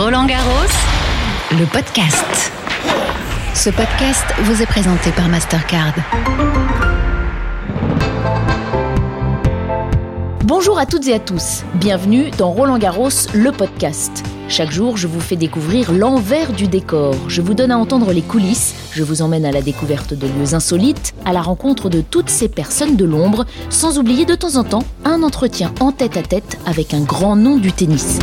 Roland Garros, le podcast. Ce podcast vous est présenté par Mastercard. Bonjour à toutes et à tous, bienvenue dans Roland Garros, le podcast. Chaque jour, je vous fais découvrir l'envers du décor. Je vous donne à entendre les coulisses, je vous emmène à la découverte de lieux insolites, à la rencontre de toutes ces personnes de l'ombre, sans oublier de temps en temps un entretien en tête à tête avec un grand nom du tennis.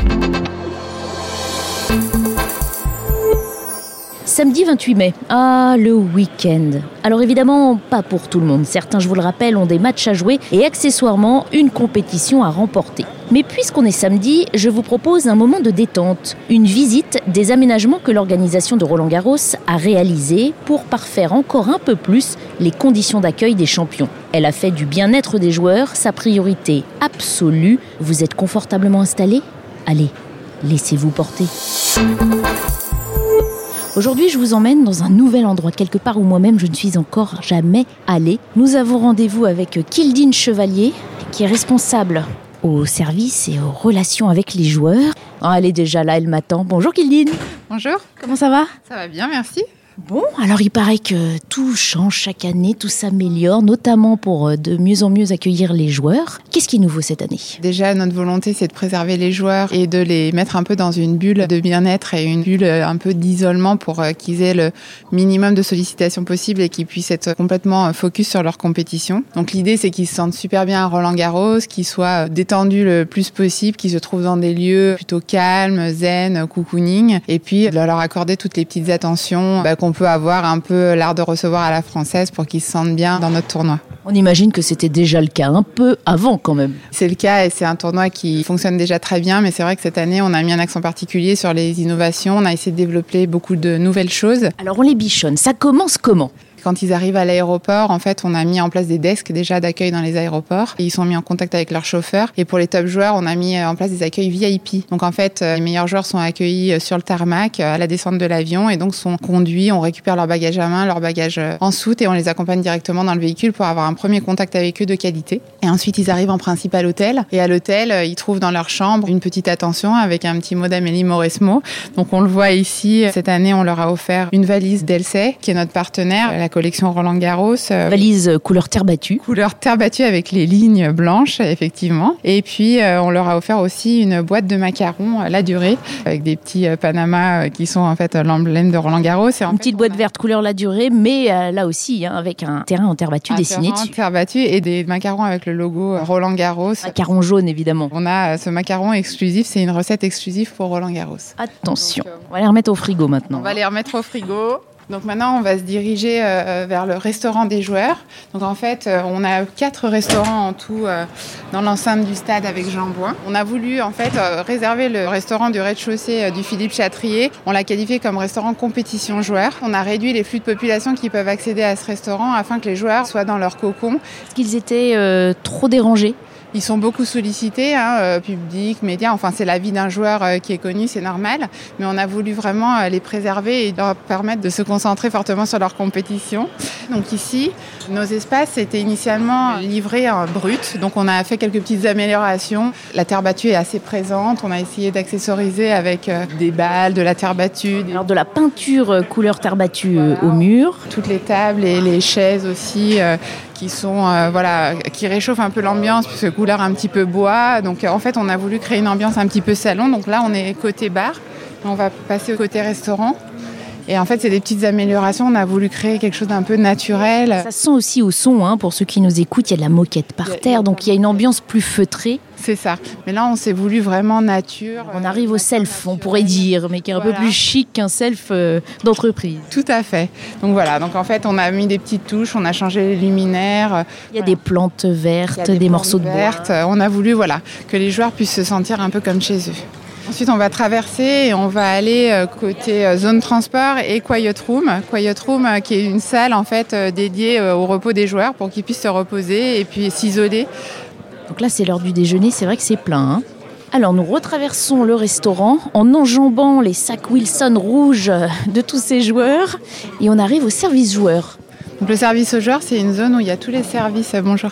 Samedi 28 mai. Ah, le week-end. Alors évidemment, pas pour tout le monde. Certains, je vous le rappelle, ont des matchs à jouer et accessoirement une compétition à remporter. Mais puisqu'on est samedi, je vous propose un moment de détente, une visite des aménagements que l'organisation de Roland Garros a réalisés pour parfaire encore un peu plus les conditions d'accueil des champions. Elle a fait du bien-être des joueurs sa priorité absolue. Vous êtes confortablement installé Allez, laissez-vous porter. Aujourd'hui, je vous emmène dans un nouvel endroit, quelque part où moi-même je ne suis encore jamais allée. Nous avons rendez-vous avec Kildine Chevalier, qui est responsable au service et aux relations avec les joueurs. Oh, elle est déjà là, elle m'attend. Bonjour Kildine. Bonjour. Comment ça va? Ça va bien, merci. Bon, alors il paraît que tout change chaque année, tout s'améliore, notamment pour euh, de mieux en mieux accueillir les joueurs. Qu'est-ce qui est nouveau cette année? Déjà, notre volonté, c'est de préserver les joueurs et de les mettre un peu dans une bulle de bien-être et une bulle euh, un peu d'isolement pour euh, qu'ils aient le minimum de sollicitations possible et qu'ils puissent être complètement focus sur leur compétition. Donc l'idée, c'est qu'ils se sentent super bien à Roland Garros, qu'ils soient détendus le plus possible, qu'ils se trouvent dans des lieux plutôt calmes, zen, cocooning, et puis de leur accorder toutes les petites attentions bah, on peut avoir un peu l'art de recevoir à la française pour qu'ils se sentent bien dans notre tournoi. On imagine que c'était déjà le cas un peu avant quand même. C'est le cas et c'est un tournoi qui fonctionne déjà très bien, mais c'est vrai que cette année, on a mis un accent particulier sur les innovations, on a essayé de développer beaucoup de nouvelles choses. Alors on les bichonne, ça commence comment? Quand ils arrivent à l'aéroport, en fait, on a mis en place des desks déjà d'accueil dans les aéroports. Et ils sont mis en contact avec leurs chauffeurs. Et pour les top joueurs, on a mis en place des accueils VIP. Donc en fait, euh, les meilleurs joueurs sont accueillis euh, sur le tarmac euh, à la descente de l'avion et donc sont conduits. On récupère leur bagage à main, leur bagage en soute et on les accompagne directement dans le véhicule pour avoir un premier contact avec eux de qualité. Et ensuite, ils arrivent en principe à l'hôtel. Et à l'hôtel, ils trouvent dans leur chambre une petite attention avec un petit mot d'Amélie Mauresmo. Donc on le voit ici. Cette année, on leur a offert une valise d'Elsay, qui est notre partenaire, collection Roland Garros. Euh, Valise couleur terre battue. Couleur terre battue avec les lignes blanches, effectivement. Et puis, euh, on leur a offert aussi une boîte de macarons la durée, avec des petits euh, Panama qui sont en fait l'emblème de Roland Garros. Et une petite boîte verte couleur la durée, mais là aussi, hein, avec un terrain en terre battue un dessiné terrain en terre battue et des macarons avec le logo Roland Garros. Macaron jaune, évidemment. On a ce macaron exclusif, c'est une recette exclusive pour Roland Garros. Attention, on va les remettre au frigo maintenant. On va les remettre au frigo. Donc maintenant, on va se diriger euh, vers le restaurant des joueurs. Donc en fait, euh, on a quatre restaurants en tout euh, dans l'enceinte du stade avec Jean Boin. On a voulu en fait réserver le restaurant du rez-de-chaussée du Philippe Chatrier. On l'a qualifié comme restaurant compétition joueurs. On a réduit les flux de population qui peuvent accéder à ce restaurant afin que les joueurs soient dans leur cocon. Est-ce qu'ils étaient trop dérangés? Ils sont beaucoup sollicités, hein, euh, public, médias. Enfin, c'est la vie d'un joueur euh, qui est connu, c'est normal. Mais on a voulu vraiment euh, les préserver et leur permettre de se concentrer fortement sur leur compétition. Donc ici, nos espaces étaient initialement livrés en brut. Donc on a fait quelques petites améliorations. La terre battue est assez présente. On a essayé d'accessoriser avec des balles, de la terre battue. Alors de la peinture couleur terre battue au mur. Toutes les tables et les chaises aussi euh, qui réchauffent un peu l'ambiance puisque couleur un petit peu bois. Donc en fait, on a voulu créer une ambiance un petit peu salon. Donc là, on est côté bar. On va passer au côté restaurant. Et en fait, c'est des petites améliorations. On a voulu créer quelque chose d'un peu naturel. Ça sent aussi au son, hein, pour ceux qui nous écoutent, il y a de la moquette par terre, donc il y a une ambiance plus feutrée. C'est ça. Mais là, on s'est voulu vraiment nature. On arrive au self, on pourrait dire, mais qui est un peu plus chic qu'un self euh, d'entreprise. Tout à fait. Donc voilà. Donc en fait, on a mis des petites touches, on a changé les luminaires. Il y a des plantes vertes, des, morceaux de vertes. On a voulu, voilà, que les joueurs puissent se sentir un peu comme chez eux. Ensuite, on va traverser et on va aller euh, côté euh, zone transport et Quiet Room. Quiet Room euh, qui est une salle en fait dédiée au repos des joueurs pour qu'ils puissent se reposer et puis s'isoler. Donc là, c'est l'heure du déjeuner. C'est vrai que c'est plein. Hein. alors nous retraversons le restaurant en enjambant les sacs Wilson rouges de tous ces joueurs et on arrive au service joueur. Donc le service aux joueurs, c'est une zone où il y a tous les services euh, bonjour,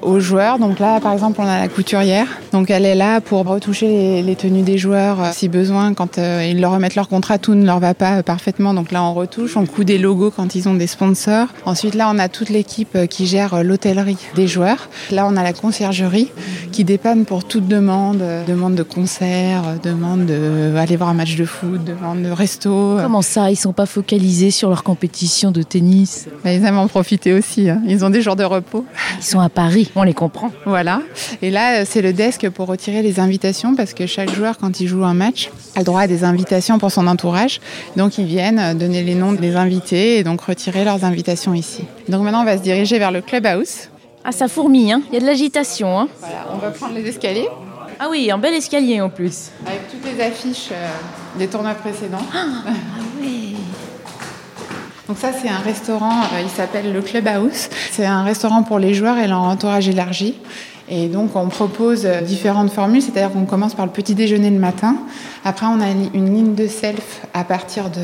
aux joueurs. Donc là, par exemple, on a la couturière. Donc elle est là pour retoucher les, les tenues des joueurs euh, si besoin. Quand euh, ils leur remettent leur contrat, tout ne leur va pas euh, parfaitement. Donc là, on retouche, on coud des logos quand ils ont des sponsors. Ensuite, là, on a toute l'équipe qui gère l'hôtellerie des joueurs. Là, on a la conciergerie qui dépanne pour toute demande, demande de concert, demande d'aller voir un match de foot, demande de resto. Comment ça Ils sont pas focalisés sur leur compétition de tennis? Bah, ils aiment en profiter aussi. hein. Ils ont des jours de repos. Ils sont à Paris, on les comprend. Voilà. Et là, euh, c'est le desk pour retirer les invitations parce que chaque joueur, quand il joue un match, a le droit à des invitations pour son entourage. Donc, ils viennent euh, donner les noms des invités et donc retirer leurs invitations ici. Donc, maintenant, on va se diriger vers le clubhouse. Ah, ça fourmille, hein Il y a de l'agitation, hein Voilà, on va prendre les escaliers Ah oui, un bel escalier en plus. avec toutes les affiches euh, des tournois précédents. Donc ça, c'est un restaurant, euh, il s'appelle le Clubhouse. C'est un restaurant pour les joueurs et leur entourage élargi. Et donc, on propose euh, différentes formules, c'est-à-dire qu'on commence par le petit déjeuner le matin. Après, on a une ligne de self à partir de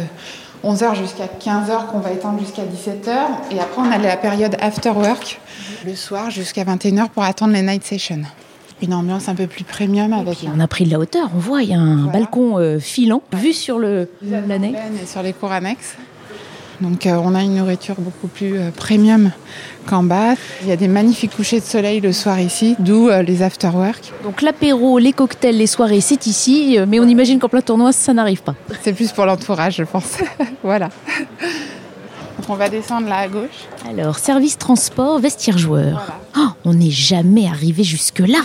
11h jusqu'à 15h qu'on va étendre jusqu'à 17h. Et après, on a la période after work le soir jusqu'à 21h pour attendre les night sessions. Une ambiance un peu plus premium avec On a pris de la hauteur, on voit, il y a un Voilà. balcon euh, filant, vu sur le l'année. et sur les cours annexes. Donc euh, on a une nourriture beaucoup plus euh, premium qu'en bas. Il y a des magnifiques couchers de soleil le soir ici, d'où euh, les after-work. Donc l'apéro, les cocktails, les soirées, c'est ici, mais on imagine qu'en plein tournoi, ça n'arrive pas. C'est plus pour l'entourage, je pense. voilà. Donc on va descendre là à gauche. Alors, service transport, vestiaire joueur. Oh, on n'est jamais arrivé jusque-là.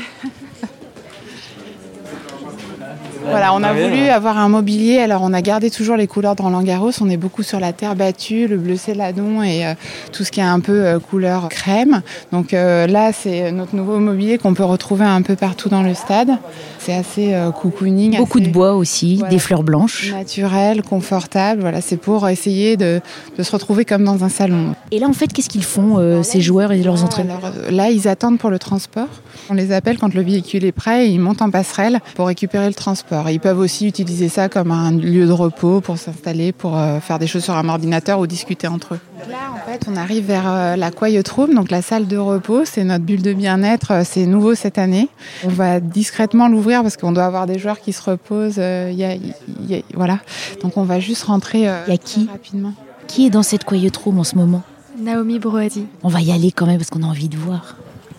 Voilà, on a voulu avoir un mobilier. Alors, on a gardé toujours les couleurs de Roland Garros. On est beaucoup sur la terre battue, le bleu céladon et euh, tout ce qui est un peu euh, couleur crème. Donc euh, là, c'est notre nouveau mobilier qu'on peut retrouver un peu partout dans le stade. C'est assez euh, cocooning. Beaucoup assez de bois aussi, Voilà. des fleurs blanches. Naturel, confortable. Voilà, c'est pour essayer de, de se retrouver comme dans un salon. Et là, en fait, qu'est-ce qu'ils font, euh, ces joueurs et leurs entraîneurs Alors, euh, là, ils attendent pour le transport. On les appelle quand le véhicule est prêt et ils montent en passerelle pour récupérer le transport. Ils peuvent aussi utiliser ça comme un lieu de repos pour s'installer, pour euh, faire des choses sur un ordinateur ou discuter entre eux. Là, en fait, on arrive vers euh, la Quiet Room, donc la salle de repos. C'est notre bulle de bien-être. euh, C'est nouveau cette année. On va discrètement l'ouvrir parce qu'on doit avoir des joueurs qui se reposent. euh, il y a- il y a- voilà. Donc, on va juste rentrer euh, Il y a qui rapidement. Qui est dans cette quiet room en ce moment Naomi Broadi. On va y aller quand même parce qu'on a envie de voir.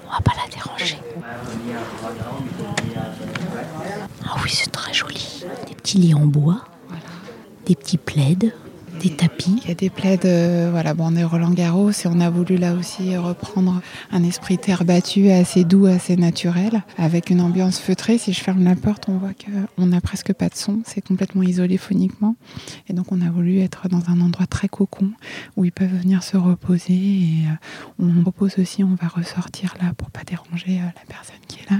On va pas la déranger. Ah oui, c'est très joli. Des petits lits en bois, des petits plaids, des tapis. Il y a des plaids, euh, voilà, bon, on est Roland Garros et on a voulu là aussi reprendre un esprit terre battue assez doux, assez naturel, avec une ambiance feutrée. Si je ferme la porte, on voit qu'on n'a presque pas de son, c'est complètement isolé phoniquement. Et donc on a voulu être dans un endroit très cocon où ils peuvent venir se reposer. Et euh, on propose aussi, on va ressortir là pour pas déranger euh, la personne qui est là.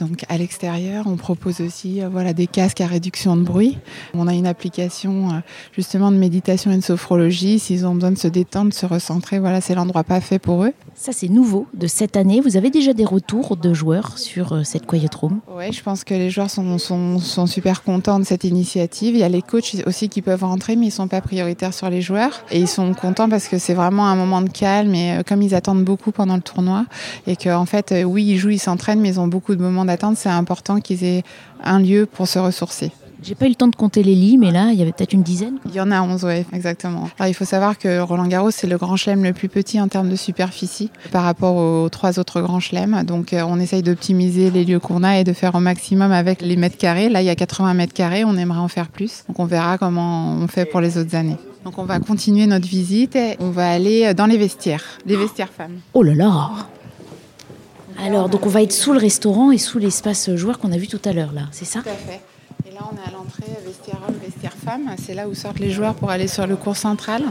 Donc à l'extérieur, on propose aussi euh, voilà, des casques à réduction de bruit. On a une application euh, justement de méditation et de sophrologie. S'ils ont besoin de se détendre, de se recentrer, voilà, c'est l'endroit pas fait pour eux. Ça, c'est nouveau de cette année. Vous avez déjà des retours de joueurs sur euh, cette quiet room? Ouais, je pense que les joueurs sont, sont, sont super contents de cette initiative. Il y a les coachs aussi qui peuvent rentrer, mais ils sont pas prioritaires sur les joueurs. Et ils sont contents parce que c'est vraiment un moment de calme. Et euh, comme ils attendent beaucoup pendant le tournoi, et qu'en en fait, euh, oui, ils jouent, ils s'entraînent, mais ils ont beaucoup de moments d'attente, c'est important qu'ils aient un lieu pour se ressourcer. J'ai pas eu le temps de compter les lits, mais là, il y avait peut-être une dizaine. Il y en a 11, oui, exactement. Alors, il faut savoir que Roland Garros, c'est le grand chelem le plus petit en termes de superficie par rapport aux trois autres grands chelems. Donc, euh, on essaye d'optimiser les lieux qu'on a et de faire au maximum avec les mètres carrés. Là, il y a 80 mètres carrés, on aimerait en faire plus. Donc, on verra comment on fait pour les autres années. Donc, on va continuer notre visite et on va aller dans les vestiaires, les vestiaires femmes. Oh là là Alors, donc on va être sous le restaurant et sous l'espace joueur qu'on a vu tout à l'heure, là, c'est ça? Tout à fait. Là, on est à l'entrée vestiaire homme, vestiaire femme. C'est là où sortent les joueurs pour aller sur le cours central.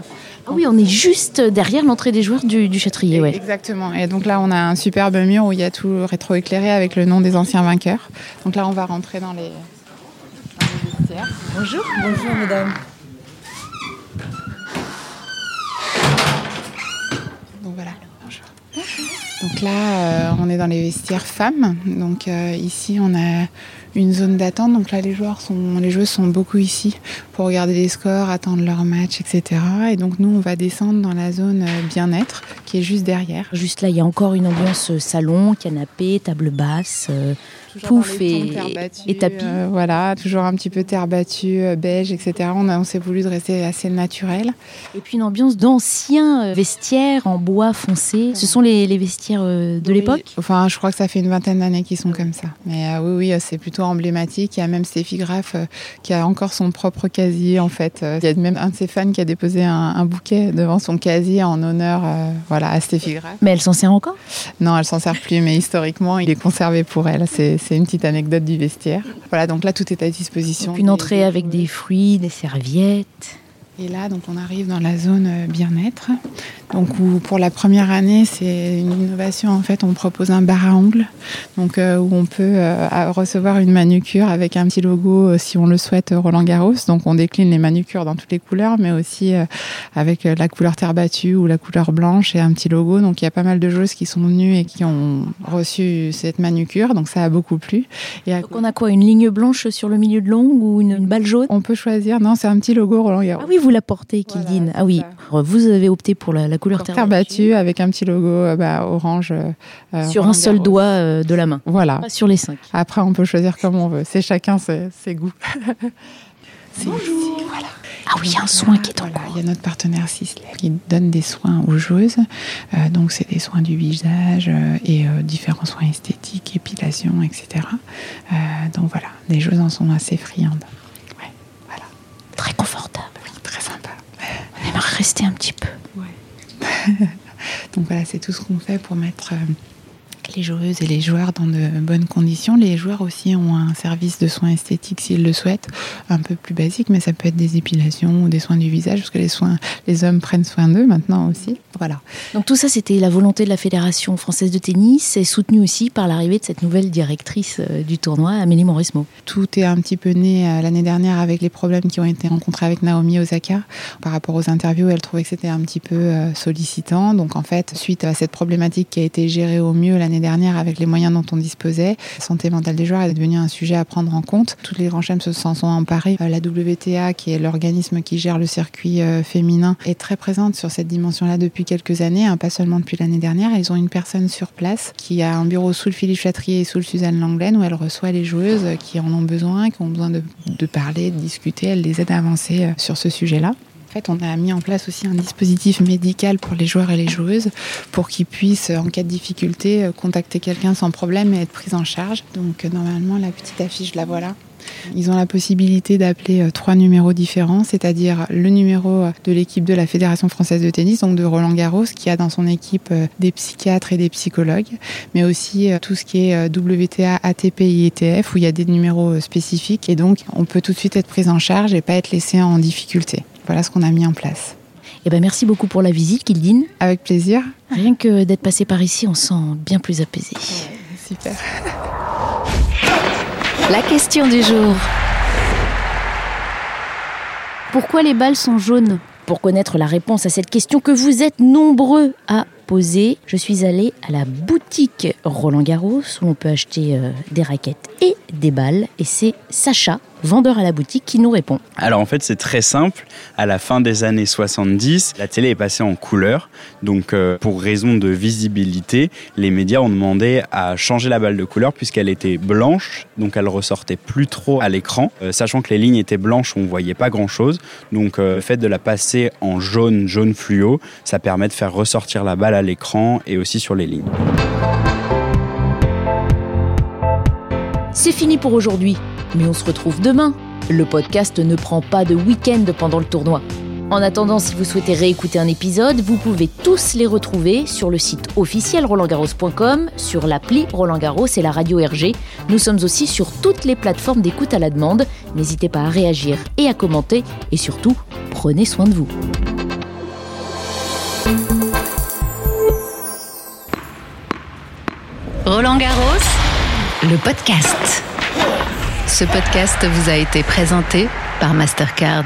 Ah oui, on est juste derrière l'entrée des joueurs du, du Châtrier, ouais. Exactement. Et donc là, on a un superbe mur où il y a tout rétroéclairé avec le nom des anciens vainqueurs. Donc là, on va rentrer dans les, dans les vestiaires. Bonjour. Bonjour, mesdames. Donc voilà. Donc là, euh, on est dans les vestiaires femmes. Donc euh, ici, on a une zone d'attente. Donc là, les joueurs sont, les joueuses sont beaucoup ici pour regarder les scores, attendre leur match, etc. Et donc nous, on va descendre dans la zone euh, bien-être qui est juste derrière. Juste là, il y a encore une ambiance salon, canapé, table basse. Pouf et, et, tapis. Euh, voilà, toujours un petit peu terre battue, euh, beige, etc. On, on s'est voulu de rester assez naturel. Et puis une ambiance d'anciens euh, vestiaires en bois foncé. Ce sont les, les vestiaires de l'époque? Enfin, je crois que ça fait une vingtaine d'années qu'ils sont comme ça. Mais oui, oui, c'est plutôt emblématique. Il y a même Stéphie Graff qui a encore son propre casier, en fait. Il y a même un de ses fans qui a déposé un, bouquet devant son casier en honneur voilà, à Stéphie Graff. Mais elle s'en sert encore? Non, elle s'en sert plus, mais historiquement, il est conservé pour elle. C'est c'est une petite anecdote du vestiaire. Voilà, donc là, tout est à disposition. une entrée avec des fruits, des serviettes. Et là, donc, on arrive dans la zone euh, bien-être. Donc, où, pour la première année, c'est une innovation. En fait, on propose un bar à ongles, donc euh, où on peut euh, recevoir une manucure avec un petit logo, si on le souhaite, Roland Garros. Donc, on décline les manucures dans toutes les couleurs, mais aussi avec la couleur terre battue ou la couleur blanche et un petit logo. Donc, il y a pas mal de joueuses qui sont venues et qui ont reçu cette manucure. Donc, ça a beaucoup plu. Et donc, on a quoi? Une ligne blanche sur le milieu de l'ongle ou une, balle jaune? On peut choisir. Non, c'est un petit logo Roland Garros. Ah oui, vous la portez, Kildine. ah oui, vous avez opté pour la, couleur terre, battue avec un petit logo euh, bah, orange. Euh, euh, sur un seul doigt de la main. Voilà. Pas sur les cinq. Après, on peut choisir comme on veut. C'est chacun ses, goûts. Bonjour. Voilà. Ah oui, il y a un soin qui est en voilà, Il y a notre partenaire Sisley qui donne des soins aux joueuses. donc, c'est des soins du visage et différents soins esthétiques, épilation, etc. donc, voilà, les joueuses en sont assez friandes. Ouais, voilà. Très confortable. Oui, très sympa. On aimerait rester un petit peu. Donc voilà, c'est tout ce qu'on fait pour mettre euh, les joueuses et les joueurs dans de bonnes conditions. Les joueurs aussi ont un service de soins esthétiques s'ils le souhaitent, un peu plus basique, mais ça peut être des épilations ou des soins du visage, parce que les soins, les hommes prennent soin d'eux maintenant aussi. Voilà. Donc tout ça, c'était la volonté de la Fédération française de tennis et soutenu aussi par l'arrivée de cette nouvelle directrice euh, du tournoi, Amélie Mauresmo. Tout est un petit peu né euh, l'année dernière avec les problèmes qui ont été rencontrés avec Naomi Osaka. Par rapport aux interviews, elle trouvait que c'était un petit peu euh, sollicitant. Donc en fait, suite à cette problématique qui a été gérée au mieux l'année dernière avec les moyens dont on disposait. La santé mentale des joueurs est devenue un sujet à prendre en compte. Toutes les grands chaînes se sont emparés. Euh, la WTA, qui est l'organisme qui gère le circuit euh, féminin, est très présente sur cette dimension-là depuis quelques années, hein, pas seulement depuis l'année dernière. Ils ont une personne sur place qui a un bureau sous le Philippe Chatrier et sous le Suzanne Langlaine où elle reçoit les joueuses qui en ont besoin, qui ont besoin de, de parler, de discuter. Elle les aide à avancer euh, sur ce sujet-là. En fait, on a mis en place aussi un dispositif médical pour les joueurs et les joueuses pour qu'ils puissent, en cas de difficulté, euh, contacter quelqu'un sans problème et être pris en charge. Donc, euh, normalement, la petite affiche, la voilà. Ils ont la possibilité d'appeler euh, trois numéros différents, c'est-à-dire le numéro de l'équipe de la Fédération française de tennis, donc de Roland Garros, qui a dans son équipe des psychiatres et des psychologues, mais aussi tout ce qui est WTA, ATP, IETF, où il y a des numéros spécifiques, et donc on peut tout de suite être pris en charge et pas être laissé en difficulté. Voilà ce qu'on a mis en place. Eh ben merci beaucoup pour la visite, Kildine. Avec plaisir. Rien que d'être passé par ici, on sent bien plus apaisé. super. La question du jour. Pourquoi les balles sont jaunes Pour connaître la réponse à cette question que vous êtes nombreux à poser, je suis allée à la boutique Roland Garros où on peut acheter euh, des raquettes et des balles. Et c'est Sacha vendeur à la boutique, qui nous répond. Alors en fait, c'est très simple. À la fin des années 70, la télé est passée en couleur. Donc euh, pour raison de visibilité, les médias ont demandé à changer la balle de couleur puisqu'elle était blanche, donc elle ressortait plus trop à l'écran. Euh, sachant que les lignes étaient blanches, on voyait pas grand-chose. Donc euh, le fait de la passer en jaune, jaune fluo, ça permet de faire ressortir la balle à l'écran et aussi sur les lignes. C'est fini pour aujourd'hui. Mais on se retrouve demain. Le podcast ne prend pas de week-end pendant le tournoi. En attendant, si vous souhaitez réécouter un épisode, vous pouvez tous les retrouver sur le site officiel rolandgarros.com, sur l'appli Roland Garros et la radio RG. Nous sommes aussi sur toutes les plateformes d'écoute à la demande. N'hésitez pas à réagir et à commenter. Et surtout, prenez soin de vous. Roland Garros, le podcast. Ce podcast vous a été présenté par Mastercard.